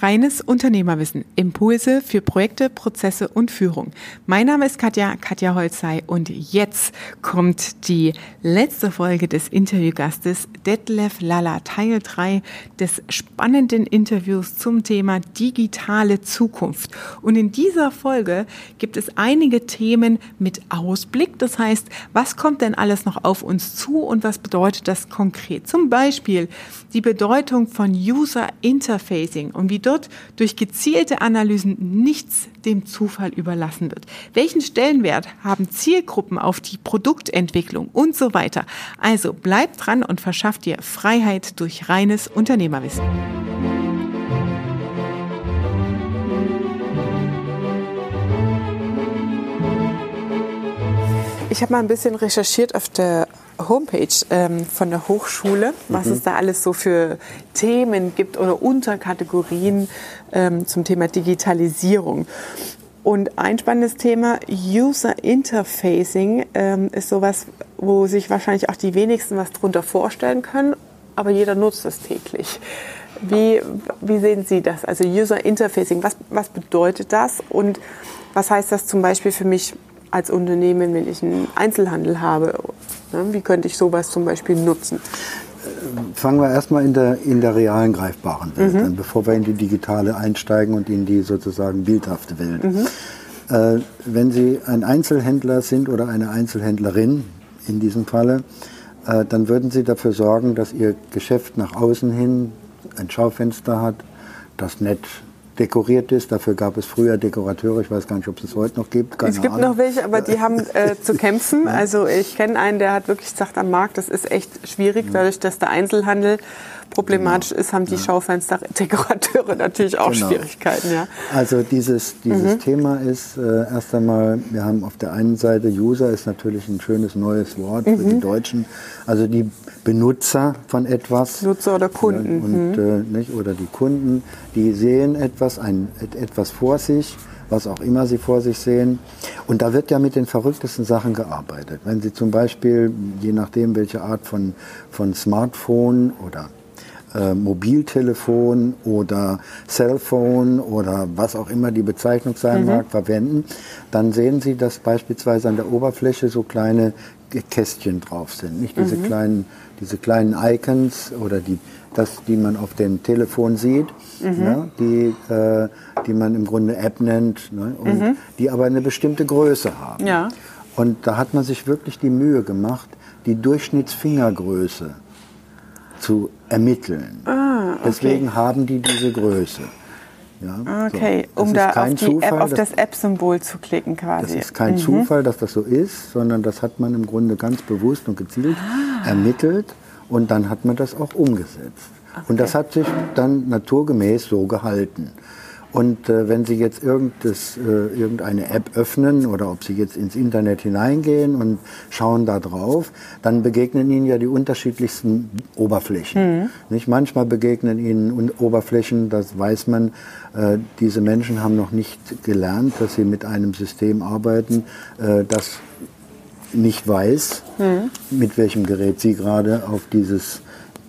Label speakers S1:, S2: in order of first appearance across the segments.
S1: Reines Unternehmerwissen. Impulse für Projekte, Prozesse und Führung. Mein Name ist Katja, Katja Holzei und jetzt kommt die letzte Folge des Interviewgastes Detlef Lalla, Teil 3 des spannenden Interviews zum Thema digitale Zukunft. Und in dieser Folge gibt es einige Themen mit Ausblick. Das heißt, was kommt denn alles noch auf uns zu und was bedeutet das konkret? Zum Beispiel die Bedeutung von User Interfacing und wie dort durch gezielte Analysen nichts dem Zufall überlassen wird. Welchen Stellenwert haben Zielgruppen auf die Produktentwicklung und so weiter? Also bleibt dran und verschafft dir Freiheit durch reines Unternehmerwissen. Ich habe mal ein bisschen recherchiert auf der Homepage ähm, von der Hochschule, was mhm. es da alles so für Themen gibt oder Unterkategorien ähm, zum Thema Digitalisierung. Und ein spannendes Thema, User Interfacing, ähm, ist sowas, wo sich wahrscheinlich auch die wenigsten was drunter vorstellen können, aber jeder nutzt es täglich. Wie, wie sehen Sie das? Also User Interfacing, was, was bedeutet das und was heißt das zum Beispiel für mich als Unternehmen, wenn ich einen Einzelhandel habe? Ne, wie könnte ich sowas zum Beispiel nutzen?
S2: Fangen wir erstmal in der, in der realen greifbaren Welt mhm. an, bevor wir in die digitale einsteigen und in die sozusagen bildhafte Welt. Mhm. Äh, wenn Sie ein Einzelhändler sind oder eine Einzelhändlerin in diesem Falle, äh, dann würden Sie dafür sorgen, dass Ihr Geschäft nach außen hin ein Schaufenster hat, das nett dekoriert ist. Dafür gab es früher Dekorateure. Ich weiß gar nicht, ob es es heute noch gibt.
S1: Keine es gibt Ahnung. noch welche, aber die haben äh, zu kämpfen. Also ich kenne einen, der hat wirklich gesagt, am Markt, das ist echt schwierig, dadurch, dass der Einzelhandel problematisch genau. ist, haben die ja. Schaufensterdekorateure natürlich auch genau. Schwierigkeiten. Ja.
S2: Also dieses, dieses mhm. Thema ist äh, erst einmal, wir haben auf der einen Seite User ist natürlich ein schönes neues Wort mhm. für die mhm. Deutschen, also die Benutzer von etwas.
S1: Nutzer oder Kunden.
S2: Und, mhm. äh, nicht, oder die Kunden, die sehen etwas, ein, etwas vor sich was auch immer Sie vor sich sehen. Und da wird ja mit den verrücktesten Sachen gearbeitet. Wenn Sie zum Beispiel, je nachdem, welche Art von, von Smartphone oder äh, Mobiltelefon oder Cellphone oder was auch immer die Bezeichnung sein mhm. mag, verwenden, dann sehen Sie, dass beispielsweise an der Oberfläche so kleine Kästchen drauf sind. Nicht diese, mhm. kleinen, diese kleinen Icons oder die, das, die man auf dem Telefon sieht, mhm. ja, die, äh, die man im Grunde App nennt ne, und mhm. die aber eine bestimmte Größe haben. Ja. Und da hat man sich wirklich die Mühe gemacht, die Durchschnittsfingergröße zu ermitteln. Ah, okay. Deswegen haben die diese Größe.
S1: Ja, okay, so. um da auf, Zufall, App, auf das App-Symbol zu klicken quasi.
S2: Das ist kein mhm. Zufall, dass das so ist, sondern das hat man im Grunde ganz bewusst und gezielt ah. ermittelt und dann hat man das auch umgesetzt. Okay. Und das hat sich dann naturgemäß so gehalten. Und äh, wenn Sie jetzt irgendes, äh, irgendeine App öffnen oder ob Sie jetzt ins Internet hineingehen und schauen da drauf, dann begegnen Ihnen ja die unterschiedlichsten Oberflächen. Mhm. Nicht? Manchmal begegnen Ihnen Oberflächen, das weiß man, äh, diese Menschen haben noch nicht gelernt, dass sie mit einem System arbeiten, äh, das nicht weiß, mhm. mit welchem Gerät Sie gerade auf dieses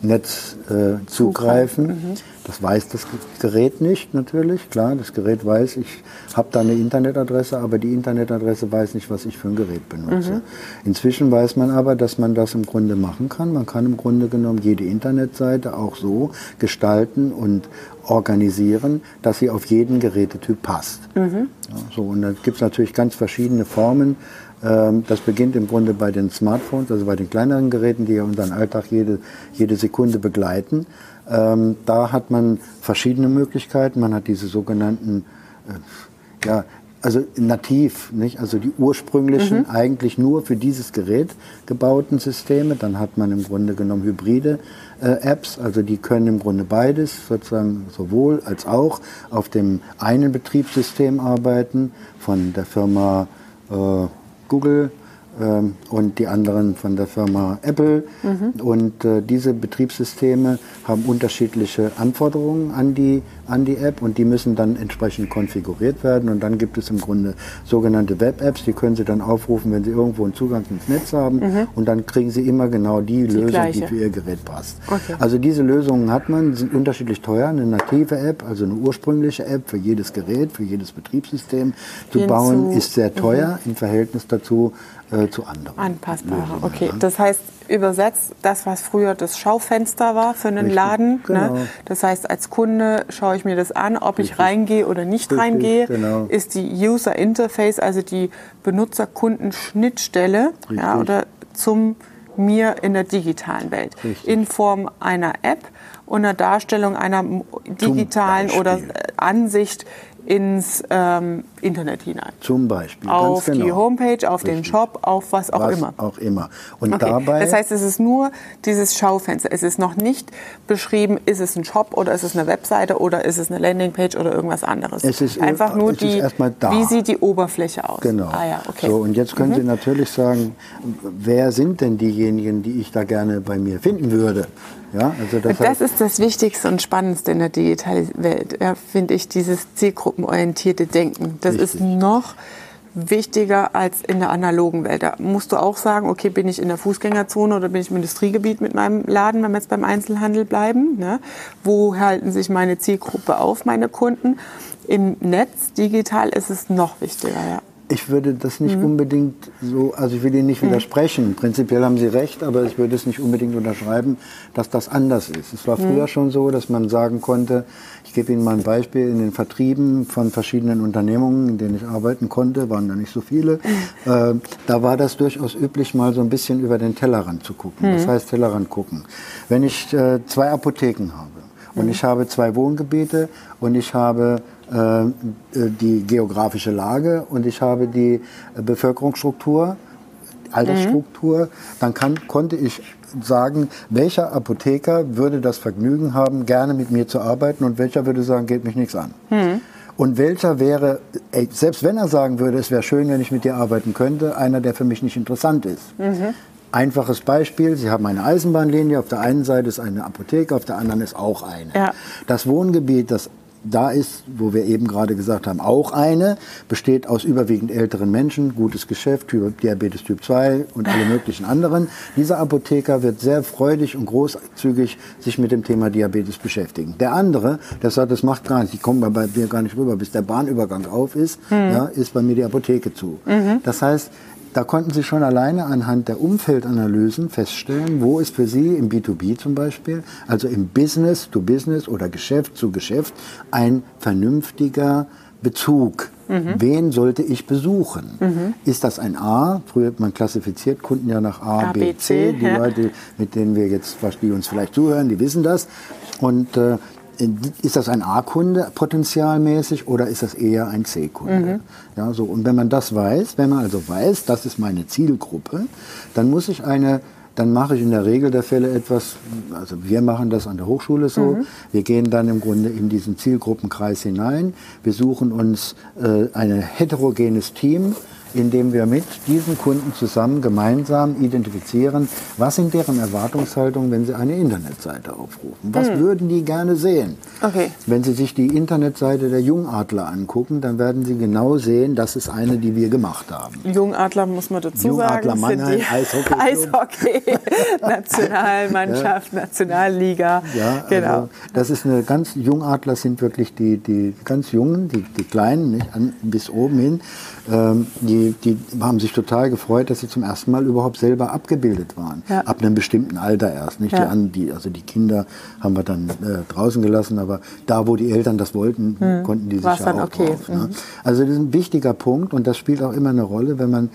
S2: Netz äh, zugreifen. Mhm. Das weiß das Gerät nicht natürlich, klar, das Gerät weiß, ich habe da eine Internetadresse, aber die Internetadresse weiß nicht, was ich für ein Gerät benutze. Mhm. Inzwischen weiß man aber, dass man das im Grunde machen kann. Man kann im Grunde genommen jede Internetseite auch so gestalten und organisieren, dass sie auf jeden Gerätetyp passt. Mhm. Ja, so, und da gibt es natürlich ganz verschiedene Formen, ähm, das beginnt im Grunde bei den Smartphones, also bei den kleineren Geräten, die ja unseren Alltag jede, jede Sekunde begleiten. Ähm, da hat man verschiedene Möglichkeiten. Man hat diese sogenannten, äh, ja, also nativ, nicht? also die ursprünglichen, mhm. eigentlich nur für dieses Gerät gebauten Systeme. Dann hat man im Grunde genommen hybride äh, Apps, also die können im Grunde beides, sozusagen sowohl als auch auf dem einen Betriebssystem arbeiten von der Firma äh, Google ähm, und die anderen von der Firma Apple. Mhm. Und äh, diese Betriebssysteme haben unterschiedliche Anforderungen an die, an die App und die müssen dann entsprechend konfiguriert werden. Und dann gibt es im Grunde sogenannte Web-Apps, die können Sie dann aufrufen, wenn Sie irgendwo einen Zugang ins Netz haben. Mhm. Und dann kriegen Sie immer genau die, die Lösung, gleiche. die für Ihr Gerät passt. Okay. Also diese Lösungen hat man, sind unterschiedlich teuer. Eine native App, also eine ursprüngliche App für jedes Gerät, für jedes Betriebssystem zu Hinzu. bauen, ist sehr teuer mhm. im Verhältnis dazu, äh, zu anderen.
S1: Anpassbare, okay. Das heißt, übersetzt, das, was früher das Schaufenster war für einen Richtig, Laden. Ne? Genau. Ne? Das heißt, als Kunde schaue ich mir das an, ob Richtig. ich reingehe oder nicht Richtig, reingehe. Genau. Ist die User Interface, also die Benutzer-Kunden-Schnittstelle ja, oder zum mir in der digitalen Welt. In Form einer App und einer Darstellung einer digitalen oder Ansicht ins ähm, Internet hinein.
S2: Zum Beispiel.
S1: Auf genau. die Homepage, auf Richtig. den Shop, auf was auch was immer.
S2: Auch immer. Und okay. dabei.
S1: Das heißt, es ist nur dieses Schaufenster. Es ist noch nicht beschrieben, ist es ein Shop oder ist es eine Webseite oder ist es eine Landingpage oder irgendwas anderes.
S2: Es ist
S1: einfach nur die, wie sieht die Oberfläche aus.
S2: Genau. Ah, ja, okay. So, und jetzt können mhm. Sie natürlich sagen, wer sind denn diejenigen, die ich da gerne bei mir finden würde?
S1: Ja, also das, das ist das Wichtigste und Spannendste in der digitalen Welt, ja, finde ich, dieses zielgruppenorientierte Denken. Das richtig. ist noch wichtiger als in der analogen Welt. Da musst du auch sagen, okay, bin ich in der Fußgängerzone oder bin ich im Industriegebiet mit meinem Laden, wenn wir jetzt beim Einzelhandel bleiben? Ne? Wo halten sich meine Zielgruppe auf, meine Kunden? Im Netz, digital, ist es noch wichtiger. Ja.
S2: Ich würde das nicht mhm. unbedingt so, also ich will Ihnen nicht mhm. widersprechen. Prinzipiell haben Sie recht, aber ich würde es nicht unbedingt unterschreiben, dass das anders ist. Es war mhm. früher schon so, dass man sagen konnte, ich gebe Ihnen mal ein Beispiel, in den Vertrieben von verschiedenen Unternehmungen, in denen ich arbeiten konnte, waren da nicht so viele, mhm. äh, da war das durchaus üblich, mal so ein bisschen über den Tellerrand zu gucken. Das mhm. heißt Tellerrand gucken. Wenn ich äh, zwei Apotheken habe und mhm. ich habe zwei Wohngebiete und ich habe die geografische Lage und ich habe die Bevölkerungsstruktur, Altersstruktur, mhm. dann kann, konnte ich sagen, welcher Apotheker würde das Vergnügen haben, gerne mit mir zu arbeiten und welcher würde sagen, geht mich nichts an. Mhm. Und welcher wäre, selbst wenn er sagen würde, es wäre schön, wenn ich mit dir arbeiten könnte, einer, der für mich nicht interessant ist. Mhm. Einfaches Beispiel, Sie haben eine Eisenbahnlinie, auf der einen Seite ist eine Apotheke, auf der anderen ist auch eine. Ja. Das Wohngebiet, das da ist, wo wir eben gerade gesagt haben, auch eine, besteht aus überwiegend älteren Menschen, gutes Geschäft, Diabetes Typ 2 und alle möglichen anderen. Dieser Apotheker wird sehr freudig und großzügig sich mit dem Thema Diabetes beschäftigen. Der andere, der sagt, das macht gar nicht, ich komme bei mir gar nicht rüber, bis der Bahnübergang auf ist, mhm. ja, ist bei mir die Apotheke zu. Mhm. Das heißt, da konnten Sie schon alleine anhand der Umfeldanalysen feststellen, wo ist für Sie im B2B zum Beispiel, also im Business to Business oder Geschäft zu Geschäft, ein vernünftiger Bezug. Mhm. Wen sollte ich besuchen? Mhm. Ist das ein A? Früher man klassifiziert Kunden ja nach A, A B, C. Die ja. Leute, mit denen wir jetzt, die uns vielleicht zuhören, die wissen das. Und äh, ist das ein A-Kunde potenzialmäßig oder ist das eher ein C-Kunde? Mhm. Ja, so. Und wenn man das weiß, wenn man also weiß, das ist meine Zielgruppe, dann muss ich eine dann mache ich in der Regel der Fälle etwas, also wir machen das an der Hochschule so, mhm. wir gehen dann im Grunde in diesen Zielgruppenkreis hinein, wir suchen uns äh, ein heterogenes Team, indem wir mit diesen Kunden zusammen gemeinsam identifizieren, was sind deren Erwartungshaltungen, wenn sie eine Internetseite aufrufen. Was hm. würden die gerne sehen? Okay. Wenn Sie sich die Internetseite der Jungadler angucken, dann werden Sie genau sehen, das ist eine, die wir gemacht haben.
S1: Jungadler muss man dazu
S2: Jungadler
S1: sagen.
S2: Mannheim, Eishockey.
S1: Eishockey, Nationalmannschaft, ja. Nationalliga.
S2: Ja, genau. Also das ist eine ganz, Jungadler sind wirklich die, die ganz Jungen, die, die Kleinen, nicht, an, bis oben hin. Ähm, die, die haben sich total gefreut, dass sie zum ersten Mal überhaupt selber abgebildet waren. Ja. Ab einem bestimmten Alter erst. Nicht ja. die, die, also die Kinder haben wir dann äh, draußen gelassen, aber da, wo die Eltern das wollten, hm. konnten die sich War's ja auch okay. drauf. Ne? Mhm. Also das ist ein wichtiger Punkt und das spielt auch immer eine Rolle, wenn man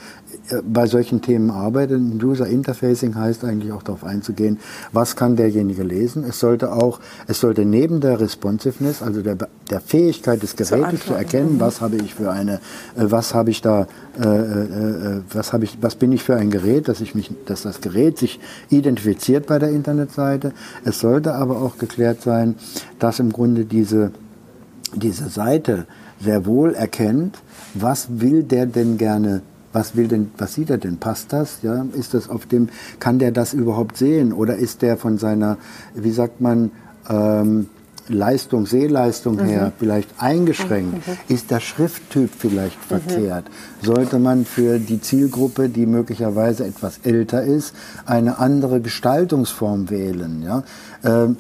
S2: äh, bei solchen Themen arbeitet. User Interfacing heißt eigentlich auch darauf einzugehen, was kann derjenige lesen. Es sollte auch, es sollte neben der Responsiveness, also der, der Fähigkeit des Gerätes zu, erkennen, mhm. was habe ich für eine, äh, was habe ich da, äh, äh, was habe ich, was bin ich für ein Gerät, dass ich mich, dass das Gerät sich identifiziert bei der Internetseite. Es sollte aber auch geklärt sein, dass im Grunde diese, diese Seite sehr wohl erkennt, was will der denn gerne was will denn, was sieht er denn? Passt das? Ja, ist das auf dem, kann der das überhaupt sehen? Oder ist der von seiner, wie sagt man, ähm, Leistung, Sehleistung mhm. her vielleicht eingeschränkt? Mhm. Ist der Schrifttyp vielleicht mhm. verkehrt? Sollte man für die Zielgruppe, die möglicherweise etwas älter ist, eine andere Gestaltungsform wählen? Ja? Ähm,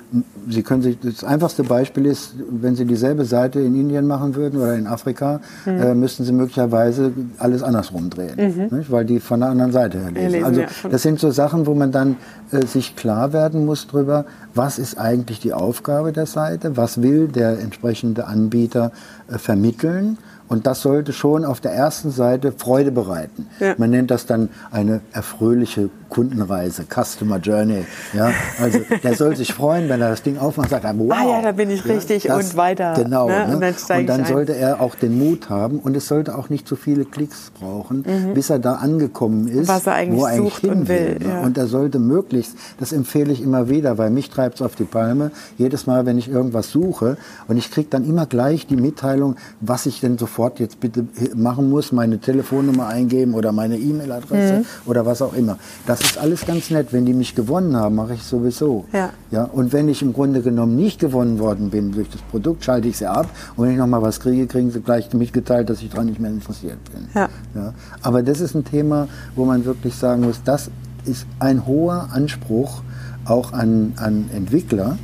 S2: Sie können sich, das einfachste Beispiel ist, wenn Sie dieselbe Seite in Indien machen würden oder in Afrika, mhm. äh, müssten Sie möglicherweise alles andersrum drehen, mhm. weil die von der anderen Seite her lesen. lesen also ja, das sind so Sachen, wo man dann äh, sich klar werden muss darüber, was ist eigentlich die Aufgabe der Seite, was will der entsprechende Anbieter äh, vermitteln und das sollte schon auf der ersten Seite Freude bereiten. Ja. Man nennt das dann eine erfröhliche Kundenreise, Customer Journey. Ja, also der soll sich freuen, wenn er das Ding aufmacht und sagt, wow.
S1: Ah ja, da bin ich richtig das, und weiter.
S2: Genau. Ne? Und dann, und dann sollte er auch den Mut haben und es sollte auch nicht zu viele Klicks brauchen, mhm. bis er da angekommen ist,
S1: Was er eigentlich wo er eigentlich hin und will.
S2: Ne? Ja. Und er sollte möglichst, das empfehle ich immer wieder, weil mich treibt es auf die Palme, jedes Mal, wenn ich irgendwas suche und ich kriege dann immer gleich die Mitteilung, was ich denn sofort jetzt bitte machen muss, meine Telefonnummer eingeben oder meine E-Mail-Adresse mhm. oder was auch immer. Das ist alles ganz nett. Wenn die mich gewonnen haben, mache ich sowieso. Ja. Ja, und wenn ich im Grunde genommen nicht gewonnen worden bin durch das Produkt, schalte ich sie ab. Und wenn ich noch mal was kriege, kriegen sie gleich mitgeteilt, dass ich daran nicht mehr interessiert bin. Ja. Ja. Aber das ist ein Thema, wo man wirklich sagen muss, das ist ein hoher Anspruch auch an, an Entwickler.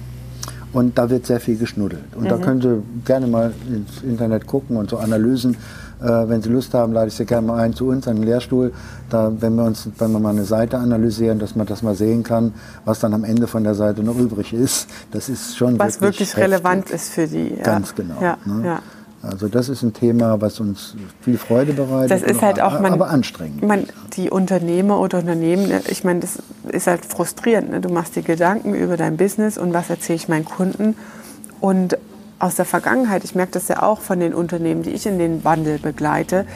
S2: Und da wird sehr viel geschnuddelt. Und mhm. da können Sie gerne mal ins Internet gucken und so Analysen äh, wenn Sie Lust haben, lade ich Sie gerne mal ein zu uns an den Lehrstuhl. Da, wenn wir uns, wenn wir mal eine Seite analysieren, dass man das mal sehen kann, was dann am Ende von der Seite noch übrig ist. Das ist schon
S1: was wirklich, wirklich relevant ist für die.
S2: Ja. Ganz genau. Ja, ne? ja. Also das ist ein Thema, was uns viel Freude bereitet,
S1: das ist halt auch, man,
S2: aber anstrengend.
S1: Man, die Unternehmer oder Unternehmen, ne, ich meine, das ist halt frustrierend. Ne? Du machst dir Gedanken über dein Business und was erzähle ich meinen Kunden und aus der Vergangenheit, ich merke das ja auch von den Unternehmen, die ich in den Wandel begleite,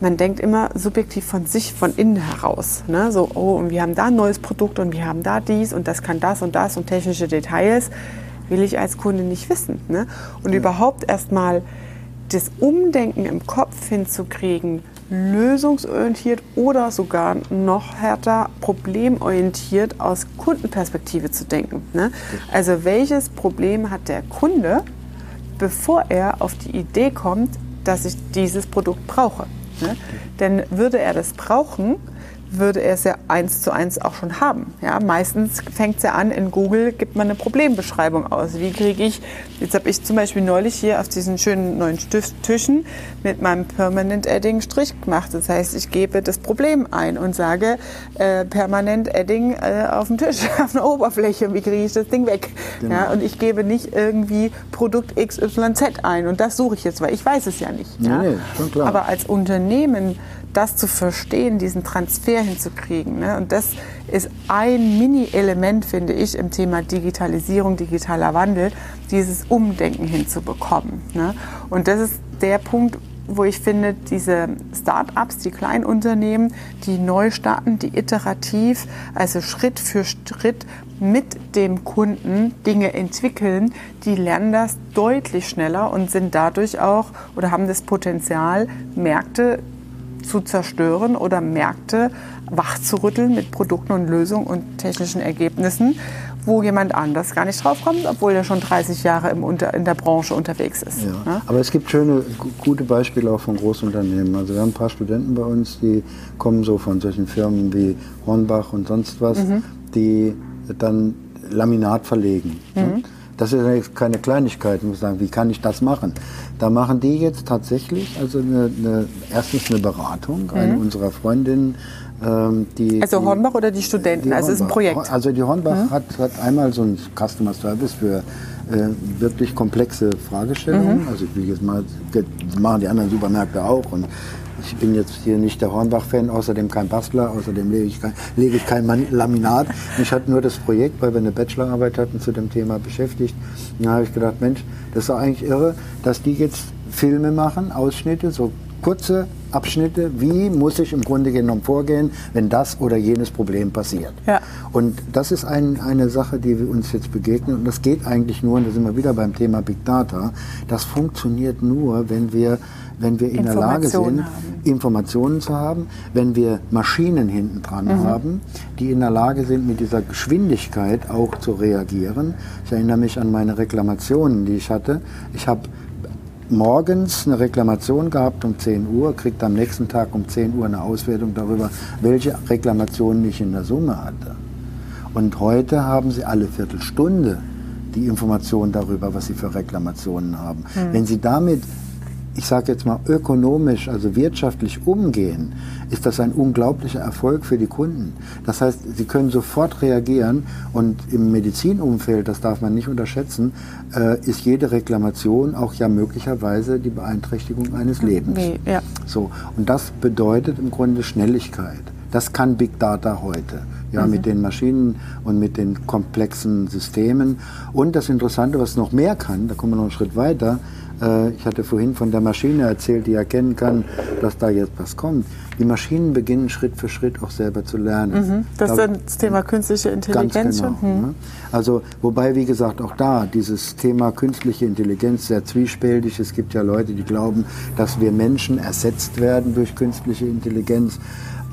S1: man denkt immer subjektiv von sich, von innen heraus. Ne? So, oh, und wir haben da ein neues Produkt und wir haben da dies und das kann das und das und technische Details will ich als Kunde nicht wissen. Ne? Und ja. überhaupt erstmal das Umdenken im Kopf hinzukriegen, lösungsorientiert oder sogar noch härter problemorientiert aus Kundenperspektive zu denken. Ne? Also welches Problem hat der Kunde bevor er auf die Idee kommt, dass ich dieses Produkt brauche. Ne? Denn würde er das brauchen, würde er es ja eins zu eins auch schon haben. Ja, meistens fängt es ja an, in Google gibt man eine Problembeschreibung aus. Wie kriege ich, jetzt habe ich zum Beispiel neulich hier auf diesen schönen neuen Tischen mit meinem Permanent Adding Strich gemacht. Das heißt, ich gebe das Problem ein und sage äh, Permanent Adding äh, auf dem Tisch, auf einer Oberfläche. Wie kriege ich das Ding weg? Genau. Ja, und ich gebe nicht irgendwie Produkt XYZ ein. Und das suche ich jetzt, weil ich weiß es ja nicht.
S2: Nee, ja? nee, schon klar.
S1: Aber als Unternehmen das zu verstehen, diesen Transfer hinzukriegen. Ne? Und das ist ein Mini-Element, finde ich, im Thema Digitalisierung, digitaler Wandel, dieses Umdenken hinzubekommen. Ne? Und das ist der Punkt, wo ich finde, diese Start-ups, die Kleinunternehmen, die neu starten, die iterativ, also Schritt für Schritt mit dem Kunden Dinge entwickeln, die lernen das deutlich schneller und sind dadurch auch oder haben das Potenzial, Märkte zu zerstören oder Märkte wachzurütteln mit Produkten und Lösungen und technischen Ergebnissen, wo jemand anders gar nicht draufkommt, obwohl er schon 30 Jahre im Unter in der Branche unterwegs ist.
S2: Ja. Ne? Aber es gibt schöne, gute Beispiele auch von Großunternehmen. Also wir haben ein paar Studenten bei uns, die kommen so von solchen Firmen wie Hornbach und sonst was, mhm. die dann Laminat verlegen. Ne? Mhm. Ne? Das ist keine Kleinigkeit, muss sagen, wie kann ich das machen? Da machen die jetzt tatsächlich also eine, eine erstens eine Beratung, mhm. eine unserer Freundinnen, ähm, die,
S1: also Hornbach oder die Studenten? Die also es ist ein Projekt.
S2: Also die Hornbach mhm. hat, hat einmal so ein Customer Service für äh, wirklich komplexe Fragestellungen. Mhm. Also ich will jetzt mal, das machen die anderen Supermärkte auch und ich bin jetzt hier nicht der Hornbach-Fan, außerdem kein Bastler, außerdem lege ich kein, lege ich kein Laminat. Mich hat nur das Projekt, weil wir eine Bachelorarbeit hatten, zu dem Thema beschäftigt. Da habe ich gedacht, Mensch, das ist doch eigentlich irre, dass die jetzt Filme machen, Ausschnitte, so kurze Abschnitte, wie muss ich im Grunde genommen vorgehen, wenn das oder jenes Problem passiert.
S1: Ja.
S2: Und das ist ein, eine Sache, die wir uns jetzt begegnen. Und das geht eigentlich nur, und da sind wir wieder beim Thema Big Data, das funktioniert nur, wenn wir wenn wir in der Lage sind, haben. Informationen zu haben, wenn wir Maschinen hinten dran mhm. haben, die in der Lage sind, mit dieser Geschwindigkeit auch zu reagieren. Ich erinnere mich an meine Reklamationen, die ich hatte. Ich habe morgens eine Reklamation gehabt um 10 Uhr, kriegt am nächsten Tag um 10 Uhr eine Auswertung darüber, welche Reklamationen ich in der Summe hatte. Und heute haben Sie alle Viertelstunde die Information darüber, was Sie für Reklamationen haben. Mhm. Wenn Sie damit ich sage jetzt mal, ökonomisch, also wirtschaftlich umgehen, ist das ein unglaublicher Erfolg für die Kunden. Das heißt, sie können sofort reagieren und im Medizinumfeld, das darf man nicht unterschätzen, äh, ist jede Reklamation auch ja möglicherweise die Beeinträchtigung eines Lebens. Nee, ja. So, und das bedeutet im Grunde Schnelligkeit. Das kann Big Data heute. Ja, mhm. mit den Maschinen und mit den komplexen Systemen. Und das Interessante, was noch mehr kann, da kommen wir noch einen Schritt weiter, ich hatte vorhin von der Maschine erzählt, die erkennen kann, dass da jetzt was kommt. Die Maschinen beginnen Schritt für Schritt auch selber zu lernen.
S1: Mhm. Das ist dann das Thema künstliche Intelligenz
S2: ganz genau, mhm. Also, wobei, wie gesagt, auch da dieses Thema künstliche Intelligenz sehr zwiespältig. Es gibt ja Leute, die glauben, dass wir Menschen ersetzt werden durch künstliche Intelligenz.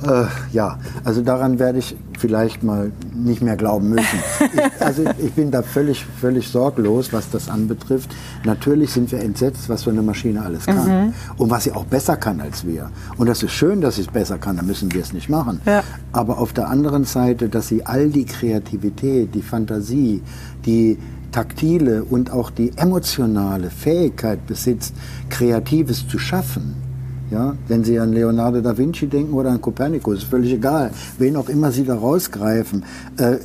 S2: Äh, ja, also daran werde ich vielleicht mal nicht mehr glauben müssen. Ich, also ich bin da völlig, völlig sorglos, was das anbetrifft. Natürlich sind wir entsetzt, was so eine Maschine alles kann mhm. und was sie auch besser kann als wir. Und das ist schön, dass sie es besser kann, dann müssen wir es nicht machen. Ja. Aber auf der anderen Seite, dass sie all die Kreativität, die Fantasie, die taktile und auch die emotionale Fähigkeit besitzt, Kreatives zu schaffen, ja, wenn Sie an Leonardo da Vinci denken oder an Kopernikus, ist völlig egal, wen auch immer Sie da rausgreifen. Äh,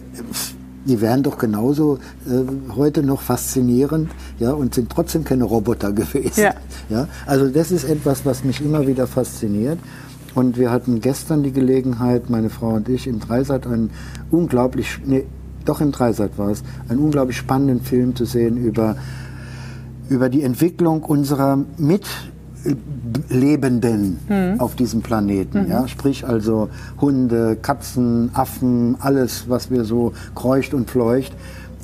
S2: die wären doch genauso äh, heute noch faszinierend ja, und sind trotzdem keine Roboter gewesen. Ja. Ja, also das ist etwas, was mich immer wieder fasziniert. Und wir hatten gestern die Gelegenheit, meine Frau und ich, im Dreisat einen unglaublich, nee, doch im Dreisat war es, einen unglaublich spannenden Film zu sehen über, über die Entwicklung unserer Mit- Lebenden mhm. auf diesem Planeten. Mhm. Ja? Sprich also Hunde, Katzen, Affen, alles, was wir so kreucht und fleucht.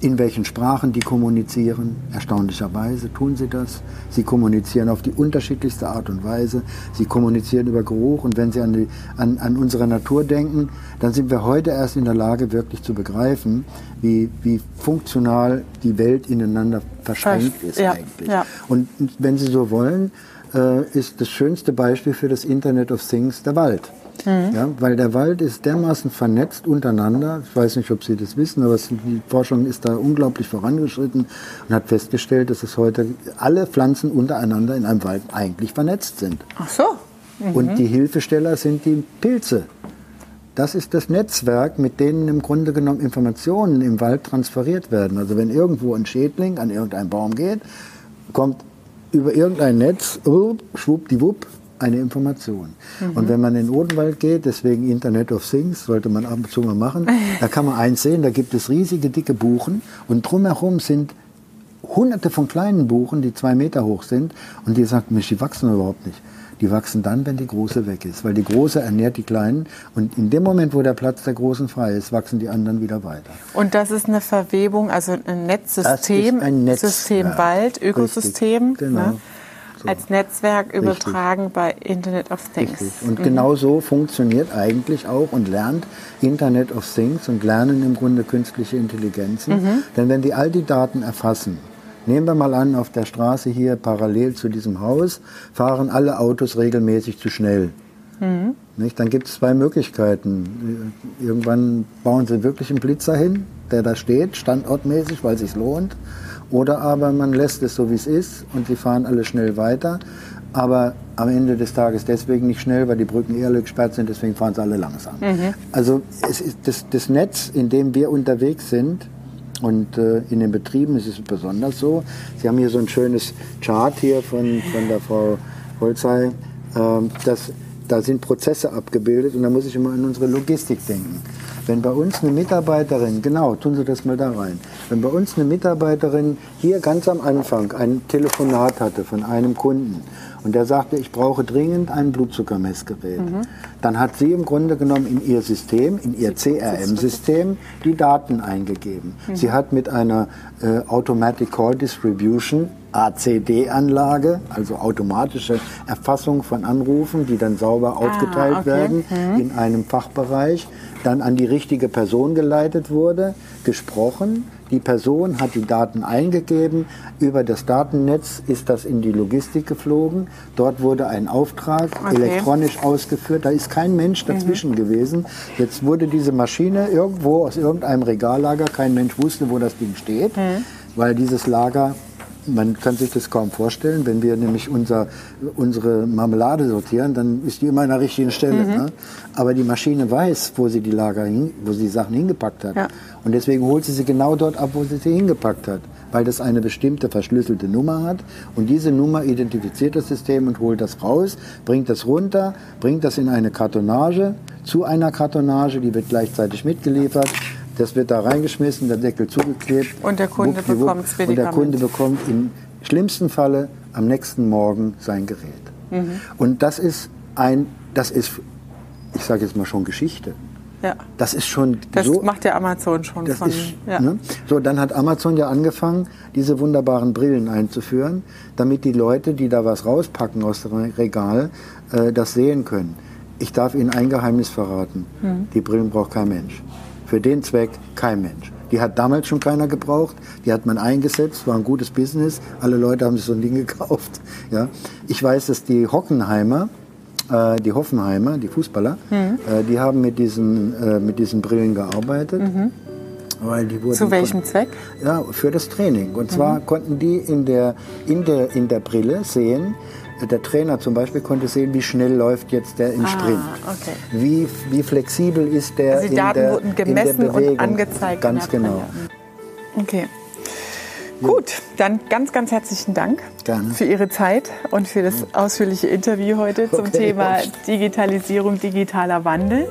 S2: In welchen Sprachen die kommunizieren. Erstaunlicherweise tun sie das. Sie kommunizieren auf die unterschiedlichste Art und Weise. Sie kommunizieren über Geruch. Und wenn Sie an, die, an, an unsere Natur denken, dann sind wir heute erst in der Lage, wirklich zu begreifen, wie, wie funktional die Welt ineinander verschränkt ist ja, eigentlich. Ja. Und wenn Sie so wollen, äh, ist das schönste Beispiel für das Internet of Things der Wald. Mhm. Ja, weil der Wald ist dermaßen vernetzt untereinander. Ich weiß nicht, ob Sie das wissen, aber die Forschung ist da unglaublich vorangeschritten und hat festgestellt, dass es heute alle Pflanzen untereinander in einem Wald eigentlich vernetzt sind.
S1: Ach so.
S2: Mhm. Und die Hilfesteller sind die Pilze. Das ist das Netzwerk, mit denen im Grunde genommen Informationen im Wald transferiert werden. Also wenn irgendwo ein Schädling an irgendeinen Baum geht, kommt über irgendein Netz, schwuppdiwupp, eine Information. Mhm. Und wenn man in den Odenwald geht, deswegen Internet of Things, sollte man ab und zu mal machen, da kann man eins sehen, da gibt es riesige, dicke Buchen und drumherum sind hunderte von kleinen Buchen, die zwei Meter hoch sind und die sagt, Mensch, die wachsen überhaupt nicht. Die wachsen dann, wenn die große weg ist, weil die große ernährt die kleinen und in dem Moment, wo der Platz der großen frei ist, wachsen die anderen wieder weiter.
S1: Und das ist eine Verwebung, also ein Netzsystem,
S2: ein
S1: System Wald, Ökosystem. Richtig, genau. Ne? So. Als Netzwerk übertragen Richtig. bei Internet of Things. Richtig.
S2: Und mhm. genau so funktioniert eigentlich auch und lernt Internet of Things und lernen im Grunde künstliche Intelligenzen. Mhm. Denn wenn die all die Daten erfassen, Nehmen wir mal an, auf der Straße hier parallel zu diesem Haus fahren alle Autos regelmäßig zu schnell. Mhm. Nicht? Dann gibt es zwei Möglichkeiten. Irgendwann bauen sie wirklich einen Blitzer hin, der da steht, standortmäßig, weil es sich lohnt. Oder aber man lässt es so, wie es ist und sie fahren alle schnell weiter. Aber am Ende des Tages deswegen nicht schnell, weil die Brücken eher gesperrt sind, deswegen fahren sie alle langsam. Mhm. Also es ist das, das Netz, in dem wir unterwegs sind, und äh, in den Betrieben ist es besonders so. Sie haben hier so ein schönes Chart hier von, von der Frau Holzei. Ähm, das, da sind Prozesse abgebildet und da muss ich immer an unsere Logistik denken. Wenn bei uns eine Mitarbeiterin, genau, tun Sie das mal da rein, wenn bei uns eine Mitarbeiterin hier ganz am Anfang ein Telefonat hatte von einem Kunden und der sagte, ich brauche dringend ein Blutzuckermessgerät. Mhm. Dann hat sie im Grunde genommen in ihr System, in ihr CRM-System, die Daten eingegeben. Mhm. Sie hat mit einer äh, Automatic Call Distribution ACD-Anlage, also automatische Erfassung von Anrufen, die dann sauber ah, aufgeteilt okay. werden mhm. in einem Fachbereich, dann an die richtige Person geleitet wurde, gesprochen. Die Person hat die Daten eingegeben. Über das Datennetz ist das in die Logistik geflogen. Dort wurde ein Auftrag okay. elektronisch ausgeführt. Da ist kein Mensch dazwischen mhm. gewesen. Jetzt wurde diese Maschine irgendwo aus irgendeinem Regallager, kein Mensch wusste, wo das Ding steht, mhm. weil dieses Lager man kann sich das kaum vorstellen. Wenn wir nämlich unser, unsere Marmelade sortieren, dann ist die immer an der richtigen Stelle. Mhm. Ne? Aber die Maschine weiß, wo sie die Lager, hin, wo sie Sachen hingepackt hat. Ja. Und deswegen holt sie sie genau dort ab, wo sie sie hingepackt hat. Weil das eine bestimmte verschlüsselte Nummer hat. Und diese Nummer identifiziert das System und holt das raus, bringt das runter, bringt das in eine Kartonage, zu einer Kartonage, die wird gleichzeitig mitgeliefert. Das wird da reingeschmissen, der Deckel zugeklebt.
S1: Und der Kunde bekommt
S2: es Und der Kunde bekommt im schlimmsten Falle am nächsten Morgen sein Gerät. Mhm. Und das ist ein, das ist, ich sage jetzt mal schon Geschichte.
S1: Ja.
S2: Das ist schon
S1: das so. macht ja Amazon schon
S2: von. Ist, ja. ne? So, dann hat Amazon ja angefangen, diese wunderbaren Brillen einzuführen, damit die Leute, die da was rauspacken aus dem Regal, äh, das sehen können. Ich darf Ihnen ein Geheimnis verraten. Mhm. Die Brillen braucht kein Mensch. Für den Zweck kein Mensch. Die hat damals schon keiner gebraucht. Die hat man eingesetzt, war ein gutes Business. Alle Leute haben sich so ein Ding gekauft. Ja. Ich weiß, dass die Hockenheimer, äh, die Hoffenheimer, die Fußballer, mhm. äh, die haben mit diesen, äh, mit diesen Brillen gearbeitet. Mhm.
S1: Weil die wurden Zu welchem Zweck?
S2: Ja, für das Training. Und zwar mhm. konnten die in der, in, der, in der Brille sehen, der Trainer zum Beispiel konnte sehen, wie schnell läuft jetzt der im ah, Sprint. Okay. Wie, wie flexibel ist der
S1: also die Daten
S2: der,
S1: wurden gemessen und angezeigt.
S2: Ganz genau.
S1: Okay. Gut, dann ganz, ganz herzlichen Dank
S2: Gerne.
S1: für Ihre Zeit und für das ausführliche Interview heute zum okay. Thema Digitalisierung, digitaler Wandel.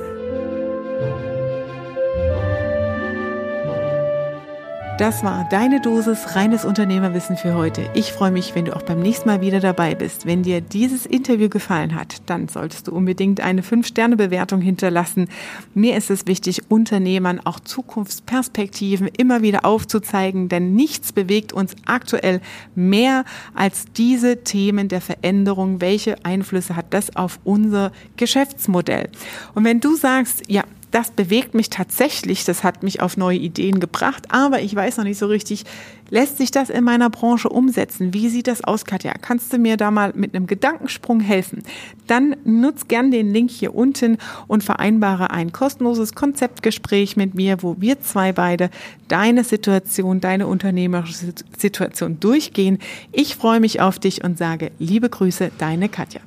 S1: Das war deine Dosis reines Unternehmerwissen für heute. Ich freue mich, wenn du auch beim nächsten Mal wieder dabei bist. Wenn dir dieses Interview gefallen hat, dann solltest du unbedingt eine 5-Sterne-Bewertung hinterlassen. Mir ist es wichtig, Unternehmern auch Zukunftsperspektiven immer wieder aufzuzeigen, denn nichts bewegt uns aktuell mehr als diese Themen der Veränderung. Welche Einflüsse hat das auf unser Geschäftsmodell? Und wenn du sagst, ja, das bewegt mich tatsächlich, das hat mich auf neue Ideen gebracht, aber ich weiß noch nicht so richtig, lässt sich das in meiner Branche umsetzen? Wie sieht das aus, Katja? Kannst du mir da mal mit einem Gedankensprung helfen? Dann nutz gern den Link hier unten und vereinbare ein kostenloses Konzeptgespräch mit mir, wo wir zwei beide deine Situation, deine unternehmerische Situation durchgehen. Ich freue mich auf dich und sage liebe Grüße, deine Katja.